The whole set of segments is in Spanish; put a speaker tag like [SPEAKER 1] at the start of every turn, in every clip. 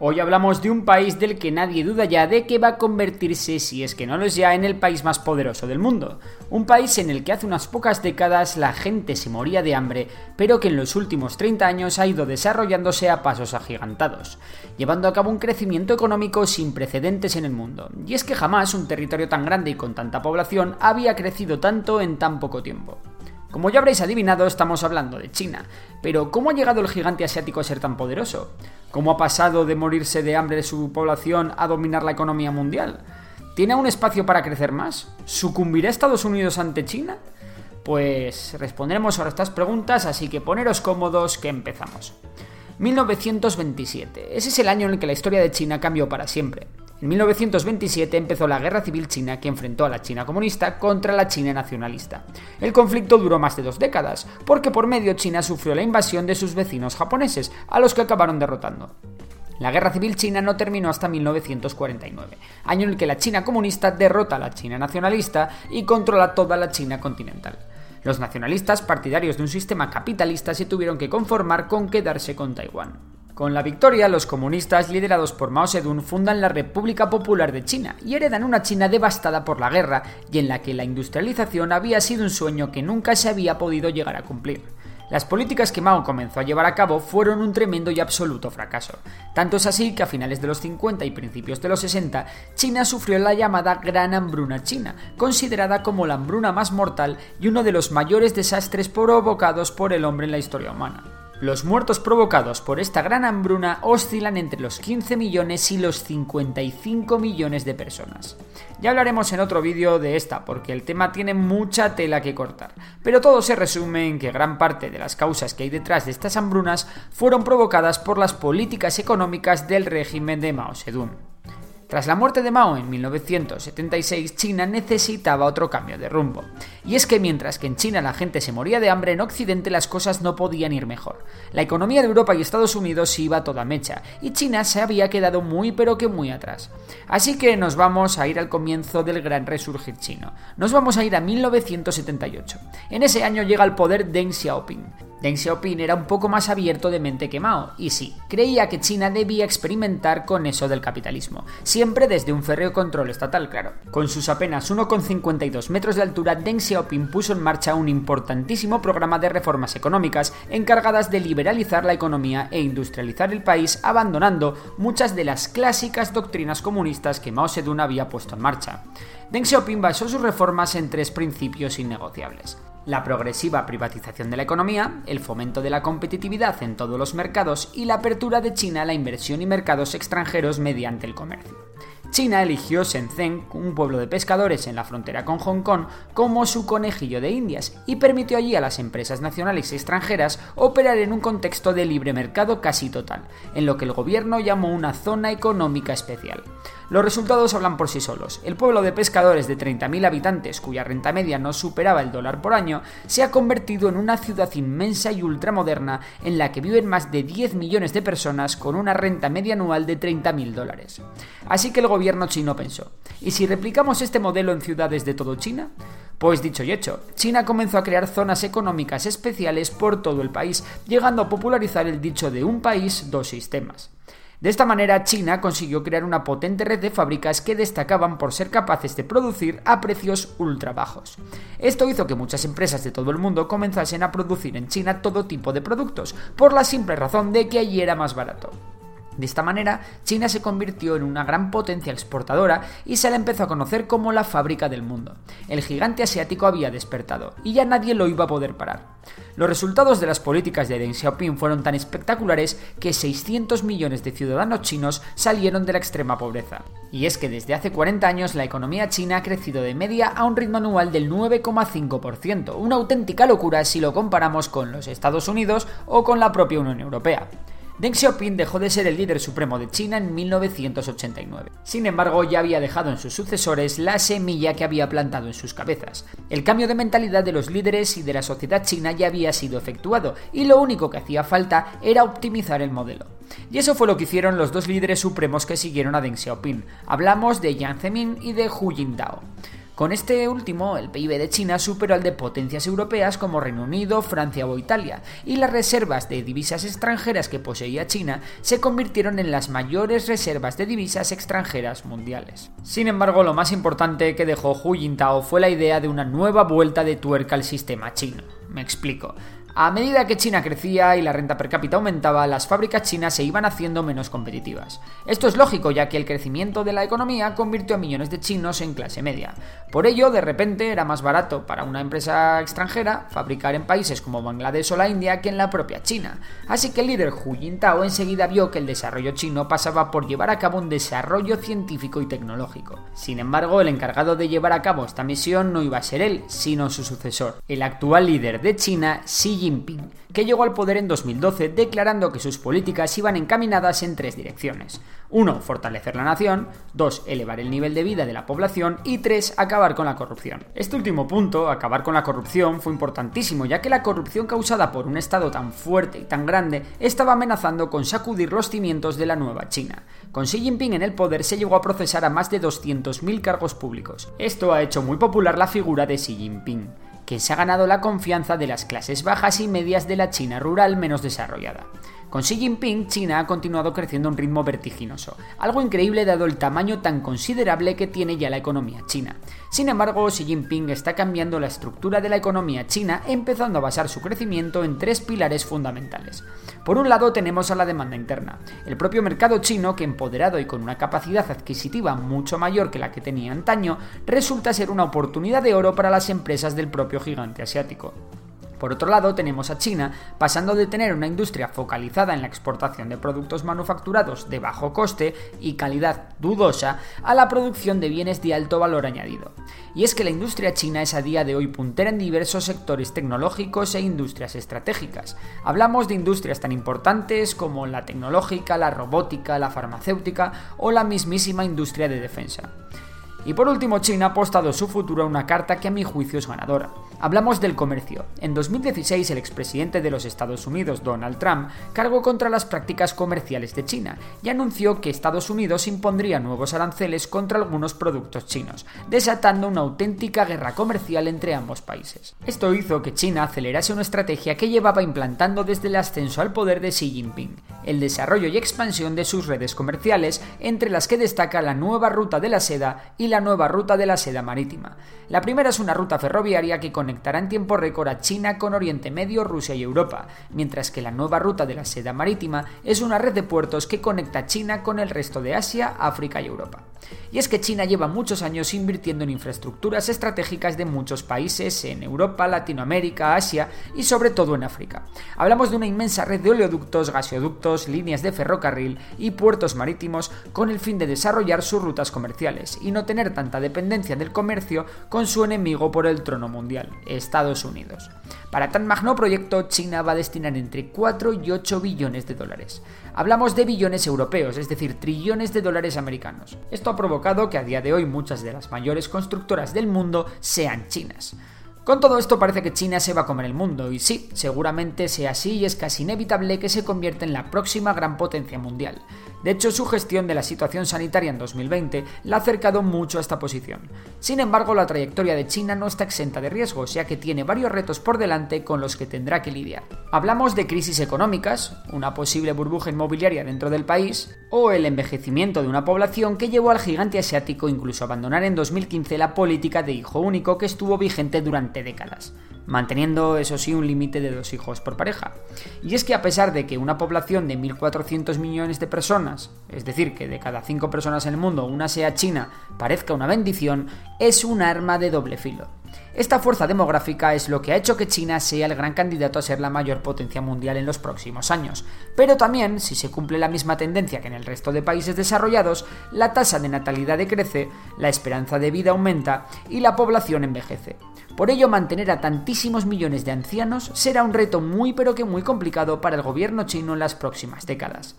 [SPEAKER 1] Hoy hablamos de un país del que nadie duda ya de que va a convertirse, si es que no lo es ya, en el país más poderoso del mundo. Un país en el que hace unas pocas décadas la gente se moría de hambre, pero que en los últimos 30 años ha ido desarrollándose a pasos agigantados, llevando a cabo un crecimiento económico sin precedentes en el mundo. Y es que jamás un territorio tan grande y con tanta población había crecido tanto en tan poco tiempo. Como ya habréis adivinado, estamos hablando de China. Pero ¿cómo ha llegado el gigante asiático a ser tan poderoso? ¿Cómo ha pasado de morirse de hambre de su población a dominar la economía mundial? ¿Tiene aún espacio para crecer más? ¿Sucumbirá Estados Unidos ante China? Pues responderemos ahora estas preguntas, así que poneros cómodos que empezamos. 1927. Ese es el año en el que la historia de China cambió para siempre. En 1927 empezó la Guerra Civil China que enfrentó a la China comunista contra la China nacionalista. El conflicto duró más de dos décadas, porque por medio China sufrió la invasión de sus vecinos japoneses, a los que acabaron derrotando. La Guerra Civil China no terminó hasta 1949, año en el que la China comunista derrota a la China nacionalista y controla toda la China continental. Los nacionalistas, partidarios de un sistema capitalista, se tuvieron que conformar con quedarse con Taiwán. Con la victoria, los comunistas, liderados por Mao Zedong, fundan la República Popular de China y heredan una China devastada por la guerra y en la que la industrialización había sido un sueño que nunca se había podido llegar a cumplir. Las políticas que Mao comenzó a llevar a cabo fueron un tremendo y absoluto fracaso. Tanto es así que a finales de los 50 y principios de los 60, China sufrió la llamada Gran Hambruna China, considerada como la hambruna más mortal y uno de los mayores desastres provocados por el hombre en la historia humana. Los muertos provocados por esta gran hambruna oscilan entre los 15 millones y los 55 millones de personas. Ya hablaremos en otro vídeo de esta, porque el tema tiene mucha tela que cortar, pero todo se resume en que gran parte de las causas que hay detrás de estas hambrunas fueron provocadas por las políticas económicas del régimen de Mao Zedong. Tras la muerte de Mao en 1976, China necesitaba otro cambio de rumbo. Y es que mientras que en China la gente se moría de hambre, en Occidente las cosas no podían ir mejor. La economía de Europa y Estados Unidos iba toda mecha, y China se había quedado muy pero que muy atrás. Así que nos vamos a ir al comienzo del gran resurgir chino. Nos vamos a ir a 1978. En ese año llega al poder Deng Xiaoping. Deng Xiaoping era un poco más abierto de mente que Mao, y sí, creía que China debía experimentar con eso del capitalismo, siempre desde un férreo control estatal, claro. Con sus apenas 1,52 metros de altura, Deng Xiaoping puso en marcha un importantísimo programa de reformas económicas encargadas de liberalizar la economía e industrializar el país, abandonando muchas de las clásicas doctrinas comunistas que Mao Zedong había puesto en marcha. Deng Xiaoping basó sus reformas en tres principios innegociables la progresiva privatización de la economía, el fomento de la competitividad en todos los mercados y la apertura de China a la inversión y mercados extranjeros mediante el comercio. China eligió Shenzhen, un pueblo de pescadores en la frontera con Hong Kong, como su conejillo de indias y permitió allí a las empresas nacionales y extranjeras operar en un contexto de libre mercado casi total, en lo que el gobierno llamó una zona económica especial. Los resultados hablan por sí solos. El pueblo de pescadores de 30.000 habitantes, cuya renta media no superaba el dólar por año, se ha convertido en una ciudad inmensa y ultramoderna en la que viven más de 10 millones de personas con una renta media anual de 30.000 dólares. Así que el gobierno chino pensó, ¿y si replicamos este modelo en ciudades de todo China? Pues dicho y hecho, China comenzó a crear zonas económicas especiales por todo el país, llegando a popularizar el dicho de un país, dos sistemas. De esta manera, China consiguió crear una potente red de fábricas que destacaban por ser capaces de producir a precios ultra bajos. Esto hizo que muchas empresas de todo el mundo comenzasen a producir en China todo tipo de productos, por la simple razón de que allí era más barato. De esta manera, China se convirtió en una gran potencia exportadora y se le empezó a conocer como la fábrica del mundo. El gigante asiático había despertado y ya nadie lo iba a poder parar. Los resultados de las políticas de Deng Xiaoping fueron tan espectaculares que 600 millones de ciudadanos chinos salieron de la extrema pobreza. Y es que desde hace 40 años la economía china ha crecido de media a un ritmo anual del 9,5%, una auténtica locura si lo comparamos con los Estados Unidos o con la propia Unión Europea. Deng Xiaoping dejó de ser el líder supremo de China en 1989. Sin embargo, ya había dejado en sus sucesores la semilla que había plantado en sus cabezas. El cambio de mentalidad de los líderes y de la sociedad china ya había sido efectuado, y lo único que hacía falta era optimizar el modelo. Y eso fue lo que hicieron los dos líderes supremos que siguieron a Deng Xiaoping. Hablamos de Jiang Zemin y de Hu Jintao. Con este último, el PIB de China superó al de potencias europeas como Reino Unido, Francia o Italia, y las reservas de divisas extranjeras que poseía China se convirtieron en las mayores reservas de divisas extranjeras mundiales. Sin embargo, lo más importante que dejó Hu Jintao fue la idea de una nueva vuelta de tuerca al sistema chino. Me explico. A medida que China crecía y la renta per cápita aumentaba, las fábricas chinas se iban haciendo menos competitivas. Esto es lógico, ya que el crecimiento de la economía convirtió a millones de chinos en clase media. Por ello, de repente era más barato para una empresa extranjera fabricar en países como Bangladesh o la India que en la propia China. Así que el líder Hu Jintao enseguida vio que el desarrollo chino pasaba por llevar a cabo un desarrollo científico y tecnológico. Sin embargo, el encargado de llevar a cabo esta misión no iba a ser él, sino su sucesor, el actual líder de China, Xi Jinping, que llegó al poder en 2012 declarando que sus políticas iban encaminadas en tres direcciones. 1. Fortalecer la nación. 2. Elevar el nivel de vida de la población. Y 3. Acabar con la corrupción. Este último punto, acabar con la corrupción, fue importantísimo, ya que la corrupción causada por un Estado tan fuerte y tan grande estaba amenazando con sacudir los cimientos de la nueva China. Con Xi Jinping en el poder se llegó a procesar a más de 200.000 cargos públicos. Esto ha hecho muy popular la figura de Xi Jinping que se ha ganado la confianza de las clases bajas y medias de la China rural menos desarrollada. Con Xi Jinping, China ha continuado creciendo a un ritmo vertiginoso, algo increíble dado el tamaño tan considerable que tiene ya la economía china. Sin embargo, Xi Jinping está cambiando la estructura de la economía china, empezando a basar su crecimiento en tres pilares fundamentales. Por un lado tenemos a la demanda interna, el propio mercado chino que empoderado y con una capacidad adquisitiva mucho mayor que la que tenía antaño, resulta ser una oportunidad de oro para las empresas del propio gigante asiático. Por otro lado, tenemos a China pasando de tener una industria focalizada en la exportación de productos manufacturados de bajo coste y calidad dudosa a la producción de bienes de alto valor añadido. Y es que la industria china es a día de hoy puntera en diversos sectores tecnológicos e industrias estratégicas. Hablamos de industrias tan importantes como la tecnológica, la robótica, la farmacéutica o la mismísima industria de defensa. Y por último, China ha apostado su futuro a una carta que a mi juicio es ganadora. Hablamos del comercio. En 2016 el expresidente de los Estados Unidos, Donald Trump, cargó contra las prácticas comerciales de China y anunció que Estados Unidos impondría nuevos aranceles contra algunos productos chinos, desatando una auténtica guerra comercial entre ambos países. Esto hizo que China acelerase una estrategia que llevaba implantando desde el ascenso al poder de Xi Jinping, el desarrollo y expansión de sus redes comerciales, entre las que destaca la nueva ruta de la seda y la nueva ruta de la seda marítima. La primera es una ruta ferroviaria que conectará en tiempo récord a China con Oriente Medio, Rusia y Europa, mientras que la nueva ruta de la seda marítima es una red de puertos que conecta China con el resto de Asia, África y Europa. Y es que China lleva muchos años invirtiendo en infraestructuras estratégicas de muchos países en Europa, Latinoamérica, Asia y sobre todo en África. Hablamos de una inmensa red de oleoductos, gasoductos, líneas de ferrocarril y puertos marítimos con el fin de desarrollar sus rutas comerciales y no tener tanta dependencia del comercio con su enemigo por el trono mundial, Estados Unidos. Para tan magno proyecto, China va a destinar entre 4 y 8 billones de dólares. Hablamos de billones europeos, es decir, trillones de dólares americanos. Esto ha provocado que a día de hoy muchas de las mayores constructoras del mundo sean chinas. Con todo esto parece que China se va a comer el mundo, y sí, seguramente sea así y es casi inevitable que se convierta en la próxima gran potencia mundial. De hecho, su gestión de la situación sanitaria en 2020 la ha acercado mucho a esta posición. Sin embargo, la trayectoria de China no está exenta de riesgos, ya que tiene varios retos por delante con los que tendrá que lidiar. Hablamos de crisis económicas, una posible burbuja inmobiliaria dentro del país, o el envejecimiento de una población que llevó al gigante asiático incluso a abandonar en 2015 la política de hijo único que estuvo vigente décadas. manteniendo eso sí un límite de dos hijos por pareja. Y es que a pesar de que una población de 1.400 millones de personas, es decir, que de cada cinco personas en el mundo una sea china, parezca una bendición, es un arma de doble filo. Esta fuerza demográfica es lo que ha hecho que China sea el gran candidato a ser la mayor potencia mundial en los próximos años. Pero también, si se cumple la misma tendencia que en el resto de países desarrollados, la tasa de natalidad decrece, la esperanza de vida aumenta y la población envejece. Por ello, mantener a tantísimos millones de ancianos será un reto muy pero que muy complicado para el gobierno chino en las próximas décadas.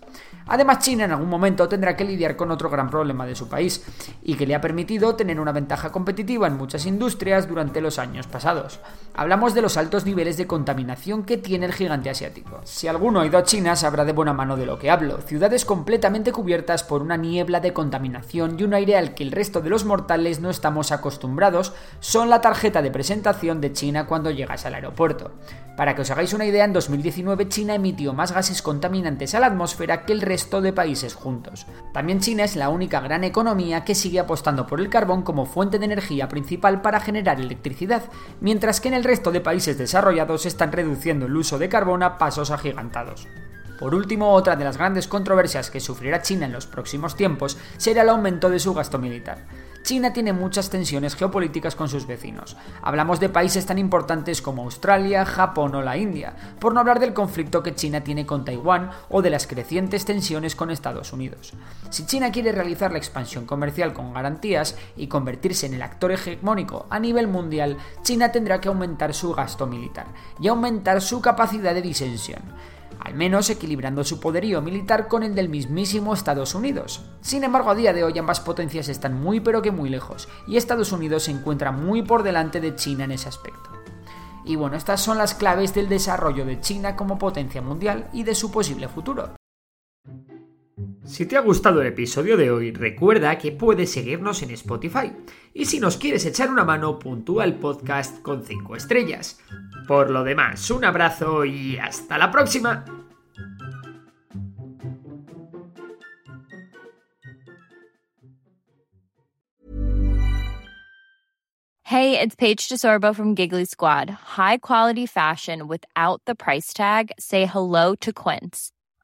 [SPEAKER 1] Además, China en algún momento tendrá que lidiar con otro gran problema de su país, y que le ha permitido tener una ventaja competitiva en muchas industrias durante los años pasados. Hablamos de los altos niveles de contaminación que tiene el gigante asiático. Si alguno ha ido a China sabrá de buena mano de lo que hablo. Ciudades completamente cubiertas por una niebla de contaminación y un aire al que el resto de los mortales no estamos acostumbrados son la tarjeta de presentación de China cuando llegas al aeropuerto. Para que os hagáis una idea, en 2019 China emitió más gases contaminantes a la atmósfera que el resto de países juntos. También China es la única gran economía que sigue apostando por el carbón como fuente de energía principal para generar electricidad, mientras que en el resto de países desarrollados están reduciendo el uso de carbón a pasos agigantados. Por último, otra de las grandes controversias que sufrirá China en los próximos tiempos será el aumento de su gasto militar. China tiene muchas tensiones geopolíticas con sus vecinos. Hablamos de países tan importantes como Australia, Japón o la India, por no hablar del conflicto que China tiene con Taiwán o de las crecientes tensiones con Estados Unidos. Si China quiere realizar la expansión comercial con garantías y convertirse en el actor hegemónico a nivel mundial, China tendrá que aumentar su gasto militar y aumentar su capacidad de disensión al menos equilibrando su poderío militar con el del mismísimo Estados Unidos. Sin embargo, a día de hoy ambas potencias están muy pero que muy lejos, y Estados Unidos se encuentra muy por delante de China en ese aspecto. Y bueno, estas son las claves del desarrollo de China como potencia mundial y de su posible futuro. Si te ha gustado el episodio de hoy, recuerda que puedes seguirnos en Spotify. Y si nos quieres echar una mano, puntúa el podcast con 5 estrellas. Por lo demás, un abrazo y hasta la próxima.
[SPEAKER 2] Hey, it's Paige DeSorbo from Giggly Squad. High quality fashion without the price tag. Say hello to Quince.